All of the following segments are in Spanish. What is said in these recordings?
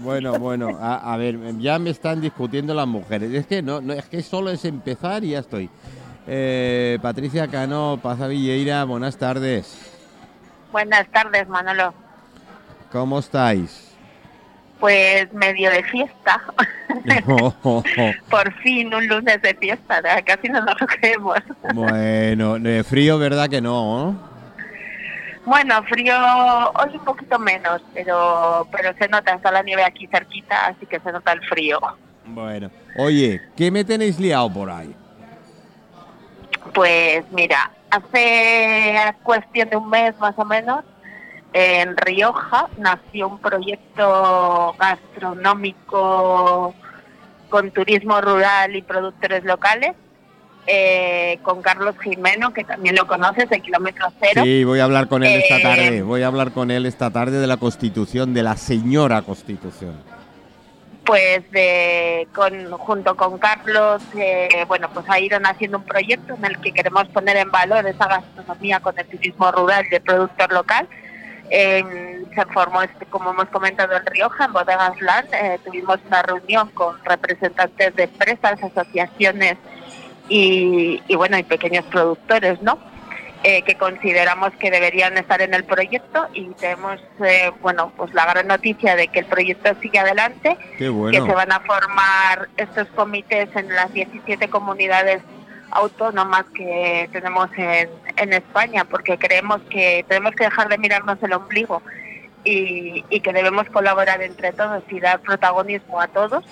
Bueno, bueno, a, ver, ya me están discutiendo las mujeres. Es que no, no es que solo es empezar y ya estoy. Eh, Patricia Cano, Villeira, buenas tardes. Buenas tardes, Manolo. ¿Cómo estáis? Pues medio de fiesta. Por fin, un lunes de fiesta, casi no nos lo creemos. bueno, de frío, ¿verdad que no? Bueno, frío hoy un poquito menos, pero pero se nota, está la nieve aquí cerquita, así que se nota el frío. Bueno, oye, ¿qué me tenéis liado por ahí? Pues mira, hace cuestión de un mes más o menos, en Rioja nació un proyecto gastronómico con turismo rural y productores locales eh, con Carlos Jimeno, que también lo conoces, de Kilómetro Cero. Sí, voy a hablar con él esta eh, tarde. Voy a hablar con él esta tarde de la Constitución, de la señora Constitución. Pues de, con, junto con Carlos, eh, bueno, pues ha ido haciendo un proyecto en el que queremos poner en valor esa gastronomía con el turismo rural de productor local. se formó, este, como hemos comentado, en Rioja, en Bodegas Land. tuvimos una reunión con representantes de empresas, asociaciones y, bueno, hay pequeños productores, ¿no? Eh, que consideramos que deberían estar en el proyecto y tenemos, eh, bueno, pues la gran noticia de que el proyecto sigue adelante, que se van a formar estos comités en las 17 comunidades autónomas que tenemos en, en España, porque creemos que tenemos que dejar de mirarnos el ombligo y, y que debemos colaborar entre todos y dar protagonismo a todos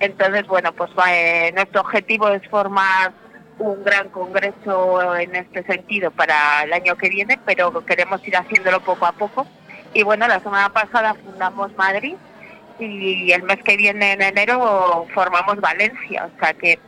entonces, bueno, pues eh, nuestro objetivo es formar un gran congreso en este sentido para el año que viene, pero queremos ir haciéndolo poco a poco. Y bueno, la semana pasada fundamos Madrid y el mes que viene, en enero, formamos Valencia. O sea que,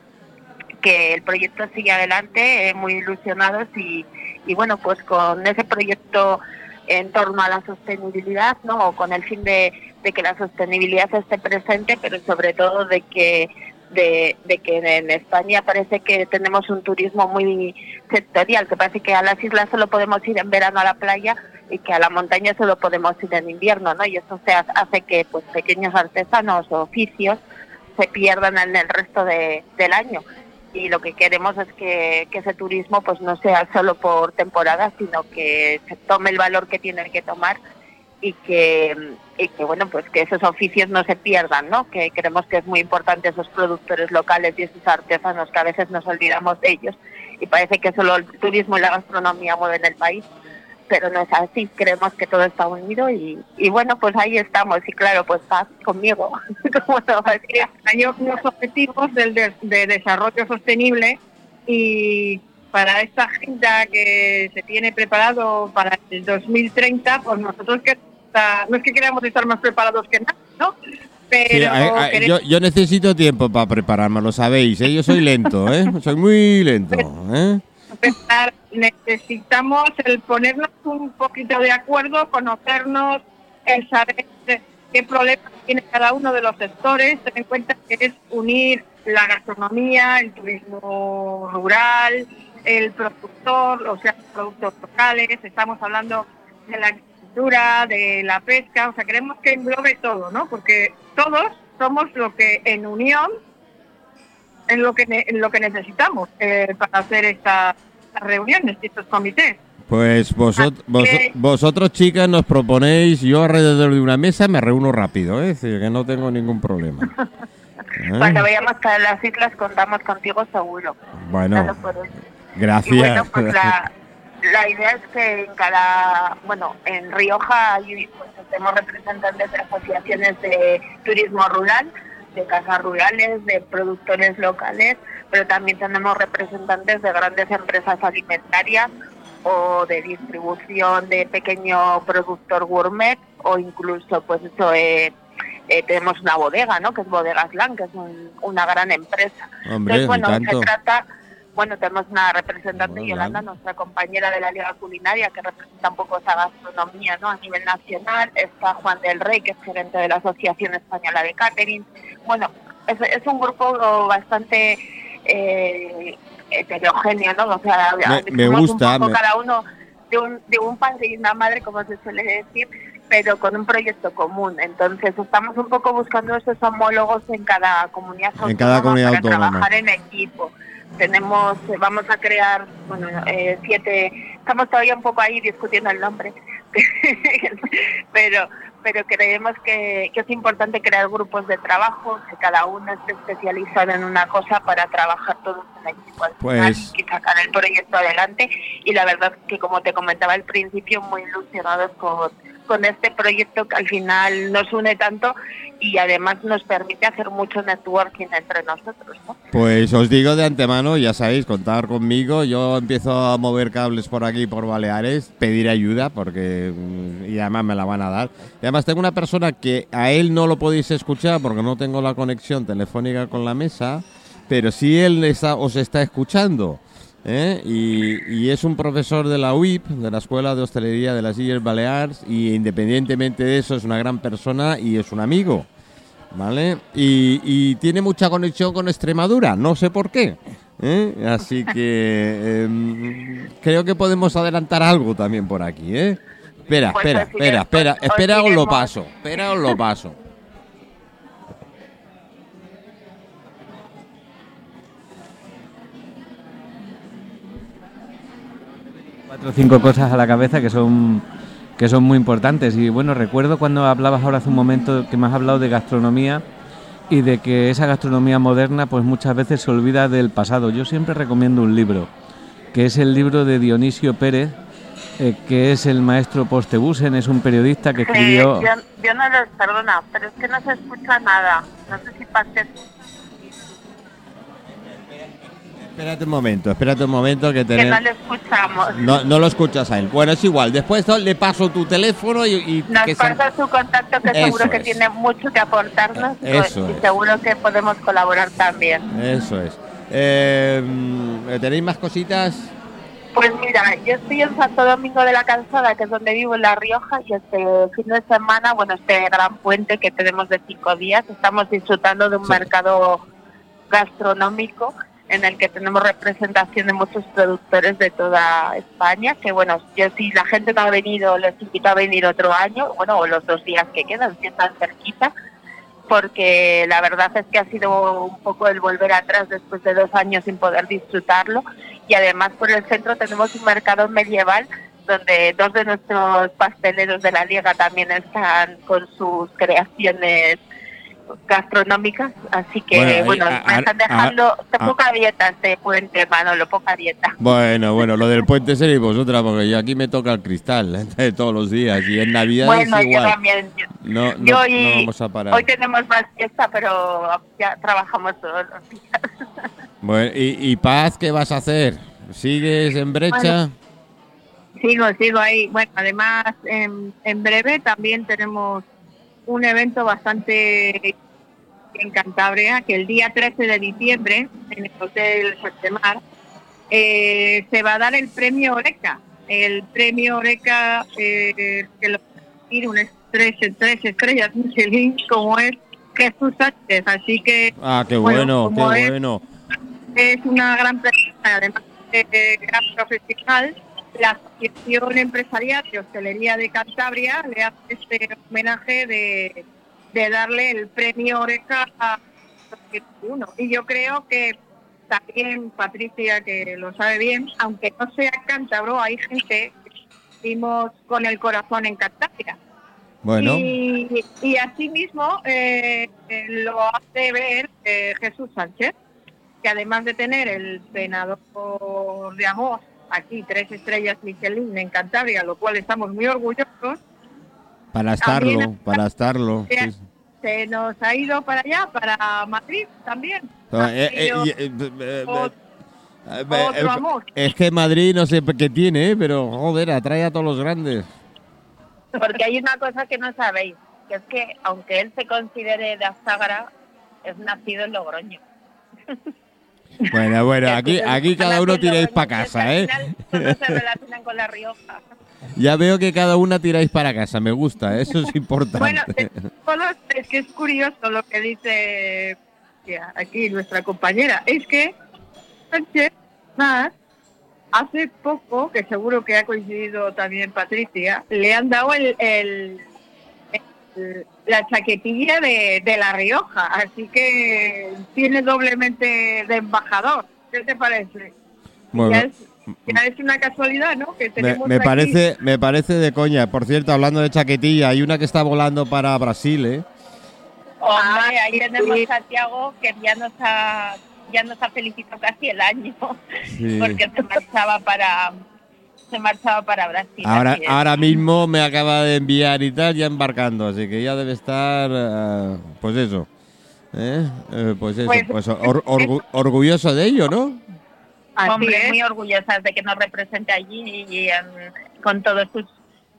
que el proyecto sigue adelante, eh, muy ilusionados y, y bueno, pues con ese proyecto en torno a la sostenibilidad, ¿no? O con el fin de, que la sostenibilidad esté presente, pero sobre todo de que de, que en España parece que tenemos un turismo muy sectorial, que parece que a las islas solo podemos ir en verano a la playa y que a la montaña solo podemos ir en invierno, ¿no? Y eso se hace que pues pequeños artesanos o oficios se pierdan en el resto de, del año y lo que queremos es que, ese turismo pues no sea solo por temporada, sino que se tome el valor que tiene que tomar y que, y que bueno pues que esos oficios no se pierdan, ¿no? Que creemos que es muy importante esos productores locales y esos artesanos que a veces nos olvidamos de ellos y parece que solo el turismo y la gastronomía mueven el país pero no es así, creemos que todo está unido y, y bueno, pues ahí estamos y claro, pues estás conmigo. Hay unos objetivos del de, desarrollo sostenible y para esta agenda que se tiene preparado para el 2030, pues nosotros que no es que queramos estar más preparados que nada, ¿no? Pero yo, yo, necesito tiempo para prepararme, lo sabéis, ¿eh? yo soy lento, ¿eh? soy muy lento. ¿eh? necesitamos el ponernos un poquito de acuerdo, conocernos, el saber qué problemas tiene cada uno de los sectores, tener en cuenta que es unir la gastronomía, el turismo rural, el productor, o sea, productos locales, estamos hablando de la agricultura, de la pesca, o sea, queremos que englobe todo, ¿no? Porque todos somos lo que en unión en lo que en lo que necesitamos eh, para hacer esta reuniones y estos comités. Pues vosotros, vosotros, chicas, nos proponéis, yo alrededor de una mesa me reúno rápido, ¿eh? es decir, que no tengo ningún problema. Cuando vayamos a las islas contamos contigo seguro. Bueno, gracias. Pues la, idea es que en cada, bueno, en Rioja hay, pues, tenemos representantes de asociaciones de turismo rural, de casas rurales, de productores locales, pero también tenemos representantes de grandes empresas alimentarias o de distribución de pequeño productor gourmet o incluso pues eso eh, eh, tenemos una bodega, ¿no? Que es Bodegas Land, que es una gran empresa. Entonces, bueno, se trata, bueno, tenemos una representante, Yolanda, nuestra compañera de la Liga Culinaria, que representa un poco esa gastronomía, ¿no? A nivel nacional. Está Juan del Rey, que es gerente de la Asociación Española de Catering. Bueno, es, es un grupo bastante eh, heterogéneo, ¿no? O sea, me, gusta. cada uno de un, de un padre y una madre, como se suele decir, pero con un proyecto común. Entonces estamos un poco buscando esos homólogos en cada comunidad En cada comunidad para autónoma. trabajar en equipo. Tenemos, eh, vamos a crear, bueno, eh, siete, estamos todavía un poco ahí discutiendo el nombre, pero pero creemos que, que es importante crear grupos de trabajo, que cada uno esté especializado en una cosa para trabajar todos en equipo al Pues- y sacar el proyecto adelante. Y la verdad que, como te comentaba al principio, muy ilusionados con, con este proyecto que al final nos une tanto y además nos permite hacer mucho networking entre nosotros. ¿no? Pues os digo de antemano, ya sabéis, contar conmigo. Yo empiezo a mover cables por aquí, por Baleares, pedir ayuda, porque. mm, Y además me la van a dar. Y además tengo una persona que a él no lo podéis escuchar porque no tengo la conexión telefónica con la mesa, pero sí él está- os está escuchando. ¿Eh? Y, y es un profesor de la UIP, de la Escuela de Hostelería de las Illes Baleares, y independientemente de eso es una gran persona y es un amigo. ¿Vale? Y, y tiene mucha conexión con Extremadura, no sé por qué. ¿eh? Así que em, creo que podemos adelantar algo también por aquí, ¿eh? Espera, Pues espera, espera, espera, os espera, os lo paso, espera, os lo paso. Cuatro o cinco cosas a la cabeza que son que son muy importantes y bueno recuerdo cuando hablabas ahora hace un momento que me has hablado de gastronomía y de que esa gastronomía moderna pues muchas veces se olvida del pasado yo siempre recomiendo un libro que es el libro de Dionisio Pérez eh, que es el maestro Postebusen es un periodista que Sí, escribió yo, yo no perdona, pero es que no se escucha nada. No sé si pases. Espérate un momento, espérate un momento que Que no tenemos... le escuchamos. No, no lo escuchas a él. Bueno, es igual. Después le paso tu teléfono y, y Nos que se- pasa su contacto que Eso seguro que tiene mucho que aportarnos y- Eso y es. seguro que podemos colaborar también. Eso es. Eh, ¿Tenéis más cositas? Pues mira, yo estoy en Santo Domingo de la Calzada, que es donde vivo en La Rioja, y este fin de semana, bueno, este gran puente que tenemos de cinco días, estamos disfrutando de un Sí. mercado gastronómico en el que tenemos representación de muchos productores de toda España, que bueno, yo si la gente no ha venido, les invito a venir otro año, bueno, o los dos días que quedan, si están cerquita, porque la verdad es que ha sido un poco el volver atrás después de dos años sin poder disfrutarlo. Y además por el centro tenemos un mercado medieval donde dos de nuestros pasteleros de la liga también están con sus creaciones gastronómicas, así que Bueno, bueno, ahí, me a- están a- dejando a- poca dieta este puente, Manolo, poca dieta. Bueno, bueno, lo del puente seréis vosotras, porque yo aquí me toca el cristal ¿eh? todos los días y en Navidad Bueno, es yo igual. también. yo- No, no, yo no y- vamos a parar. Hoy tenemos más fiesta, pero ya trabajamos todos los días. Bueno, y, y Paz, ¿qué vas a hacer? ¿Sigues en brecha? Sigo, sigo ahí. Bueno, además, en, en breve también tenemos un evento bastante en Cantabria, que el día 13 de diciembre, en el Hotel Mar, eh, se va a dar el premio Oreca. El premio Oreca, eh, que lo tiene un tres, tres estrellas Michelin, como es Jesús Sánchez. Así que Ah, qué Bueno, qué es- bueno. es una gran persona, además de eh, gran profesional. La Asociación Empresarial de Hostelería de Cantabria le hace este homenaje de, de darle el premio Oreca a 2021. Y yo creo que también Patricia, que lo sabe bien, aunque no sea cántabro, hay gente que vivimos con el corazón en Cantabria. Bueno, Y, y asimismo eh, eh, lo hace ver eh, Jesús Sánchez, que además de tener el senador de Amos, aquí tres estrellas Michelin en Cantabria, lo cual estamos muy orgullosos, para también- estarlo, para estarlo. Sí, se nos ha ido para allá, para Madrid también. Eh, eh, eh, otro amor. Es que Madrid no sé qué tiene, eh, pero joder, atrae a todos los grandes. Porque hay una cosa que no sabéis, que es que aunque él se considere de Azágara, es nacido en Logroño. Bueno, bueno, aquí, aquí cada uno tiráis para casa, ¿eh? final se relacionan con La Rioja. Ya veo que cada una tiráis para casa, me gusta, eso es importante. Bueno, todos, es que es curioso lo que dice aquí nuestra compañera. Es que Sánchez más hace poco, que seguro que ha coincidido también Patricia, le han dado el, el, la chaquetilla de, de La Rioja, así que tiene doblemente de embajador. ¿Qué te parece? Bueno, ya, es, ya es una casualidad, ¿no? Que me, tenemos me parece, me parece de coña. Por cierto, hablando de chaquetilla, hay una que está volando para Brasil, ¿eh? Hombre, Ah, ahí tenemos a Tiago que ya nos ha ya nos ha felicitado casi el año Sí. porque se marchaba para se marchaba para Brasil. Ahora, ahora mismo me acaba de enviar y tal, ya embarcando, así que ya debe estar, eh, pues eso, ¿eh? Eh, pues eso, Pues- pues or- orgu- orgulloso de ello, ¿no? Así Hombre, es. muy orgullosas de que nos represente allí y, em, con todos sus,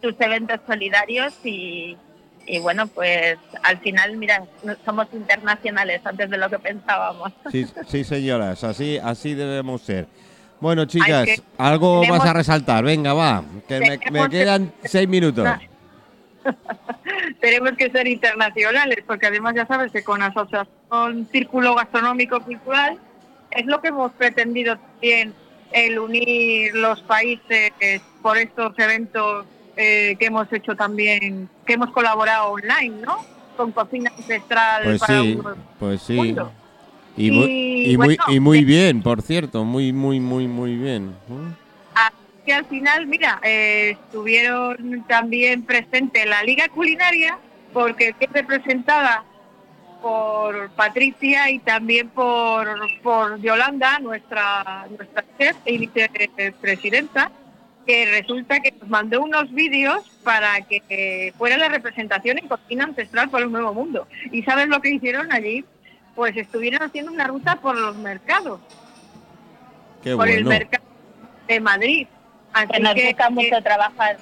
sus eventos solidarios y, y bueno, pues al final, mira, somos internacionales antes de lo que pensábamos. Sí, sí, señoras, así, así debemos ser. Bueno, chicas, que- algo tenemos- vas a resaltar, venga, va, que me, me tenemos que- quedan seis minutos. tenemos que ser internacionales, porque además ya sabes que con Asociación Círculo Gastronómico Cultural es lo que hemos pretendido también, el unir los países por estos eventos eh, que hemos hecho también, que hemos colaborado online, ¿no? Con cocina ancestral Pues para sí, pues sí. mundo. Y muy, Y y muy, bueno, y muy bien, por cierto, muy, muy, muy, muy bien. Así que al final, mira, eh, estuvieron también presentes la Liga Culinaria, porque es representada por Patricia y también por, por Yolanda, nuestra, nuestra chef y vicepresidenta, que resulta que nos mandó unos vídeos para que eh, fuera la representación en cocina ancestral para un nuevo mundo. ¿Y sabes lo que hicieron allí? Pues estuvieron haciendo una ruta por los mercados Qué por el mercado de Madrid. Así Que nos que, gusta eh, mucho trabajar.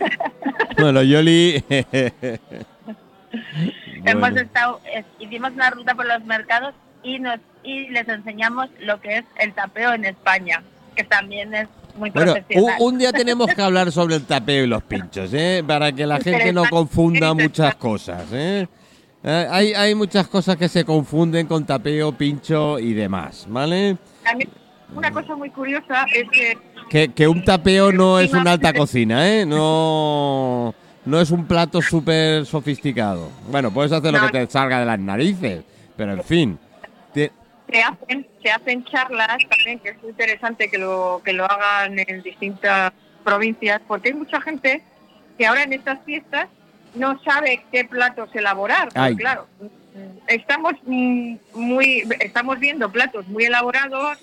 Bueno, Yoli. Hemos Bueno. estado, es- hicimos una ruta por los mercados y nos y les enseñamos lo que es el tapeo en España, que también es muy Bueno, un, profesional. un día tenemos que hablar sobre el tapeo y los pinchos, ¿eh? Para que la gente no confunda muchas cosas, ¿eh? Eh, Hay, hay muchas cosas que se confunden con tapeo, pincho y demás, ¿vale? también una cosa muy curiosa es que Que, que un tapeo no es una alta cocina, ¿eh? No, no es un plato súper sofisticado. Bueno, puedes hacer lo que te salga de las narices, pero en fin. Te- se hacen, se hacen charlas también, que es muy interesante que lo, que lo hagan en distintas provincias, porque hay mucha gente que ahora en estas fiestas no sabe qué platos elaborar. Ay. claro, estamos mm, muy, estamos viendo platos muy elaborados,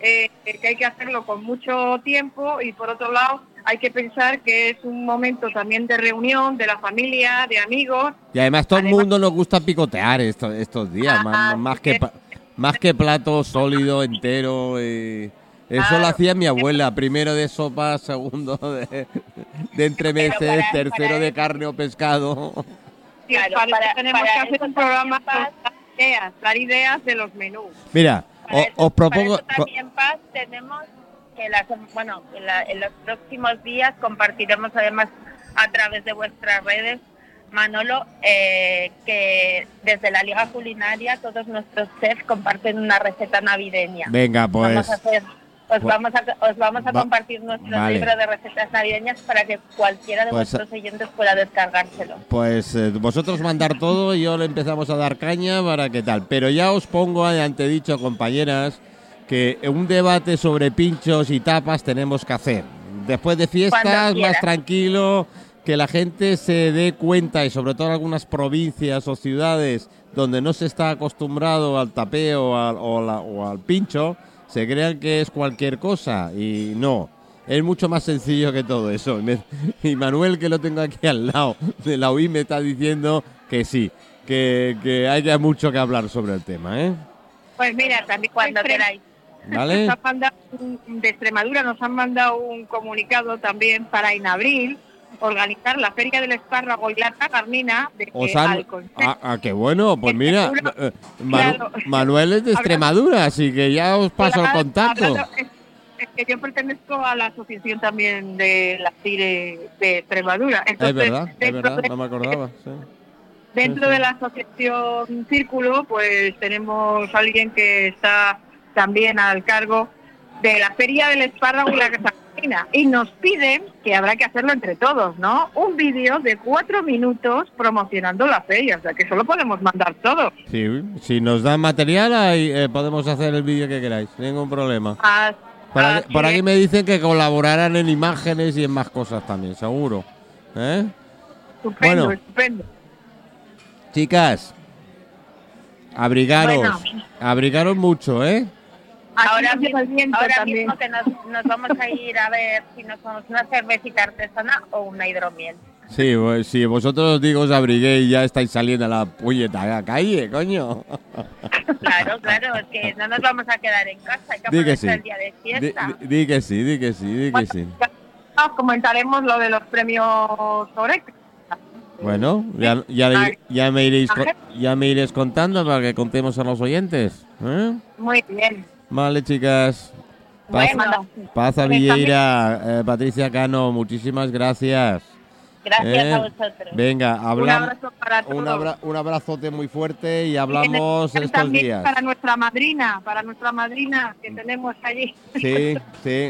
eh, que hay que hacerlo con mucho tiempo y por otro lado hay que pensar que es un momento también de reunión de la familia, de amigos. Y además todo el mundo nos gusta picotear esto- estos días, Ah, más, más sí que más que plato sólido, entero. eh. Eso Claro. lo hacía mi abuela, primero de sopa, segundo de, de entremeses, tercero para de carne o pescado. Claro, para, para- eso tenemos para que hacer un programa ideas, dar ideas de los menús. Mira, Para o- eso- os propongo... para eso también, Paz, tenemos que la sem- bueno, que la- en los próximos días compartiremos además a través de vuestras redes, Manolo, eh, que desde la Liga Culinaria todos nuestros chefs comparten una receta navideña. Venga, pues... Vamos a hacer, os, pues- vamos a, os vamos a Va- compartir nuestro vale. libro de recetas navideñas para que cualquiera de Pues- vuestros oyentes pueda descargárselo. Pues eh, vosotros mandar todo y yo le empezamos a dar caña para que tal. Pero ya os pongo de antedicho, compañeras, que un debate sobre pinchos y tapas tenemos que hacer. Después de fiestas, más tranquilo, que la gente se dé cuenta y sobre todo en algunas provincias o ciudades donde no se está acostumbrado al tapeo al- o, la- o al pincho, se crean que es cualquier cosa y no. Es mucho más sencillo que todo eso. Y Manuel, que lo tengo aquí al lado de la UI, me está diciendo que sí, que, que hay que- mucho que hablar sobre el tema, ¿eh? Pues mira, también Cuando Extrem- queráis. ¿Vale? Nos han mandado un- de Extremadura nos han mandado un comunicado también para en abril organizar la Feria del Espárrago y la Tagarnina de al Consejo- Ah, ah, qué bueno, pues mira, eh, Manu- claro. Manuel es de Extremadura, así que ya os paso el contacto. hablando- es, es que yo pertenezco a la asociación también de la CIRE de Extremadura. Es Entonces, verdad, es verdad, de- no me acordaba. sí. Dentro Sí, sí. de la asociación Círculo, pues tenemos alguien que está también al cargo de la Feria del Espárrago y la Y nos piden que habrá que hacerlo entre todos, ¿no? Un vídeo de cuatro minutos promocionando la feria, o sea que solo podemos mandar todo. Sí, si nos dan material, ahí eh, podemos hacer el vídeo que queráis, ningún problema. As- Por aquí, así por aquí es. me dicen que colaborarán en imágenes y en más cosas también, seguro. ¿Eh? Estupendo, Bueno. estupendo. Chicas, abrigaros, Bueno. abrigaros mucho, ¿eh? Aquí Ahora, mismo, ahora también. mismo que nos, nos vamos a ir a ver si nos tomamos una cervecita artesana o una hidromiel. Sí, pues, si vosotros os digo os abriguéis ya estáis saliendo a la puñeta calle, coño. Claro, claro, es que no nos vamos a quedar en casa, hay que Di que aprovechar sí. el día de fiesta. di- di que sí, di que sí, di que sí. Os comentaremos lo de los premios Oreca. Bueno, ya, ya, ya me iréis, ya me iréis contando para que contemos a los oyentes. ¿eh? Muy bien. Vale, chicas. Paz, Bueno, Paz a Villeira, eh, Patricia Cano, muchísimas gracias. gracias Eh, a vosotros. Venga, Un hablamos. abrazo para todos. Un, abra- un abrazote muy fuerte y Y en hablamos especial estos también días. Para nuestra madrina, para nuestra madrina que tenemos allí. Sí, sí.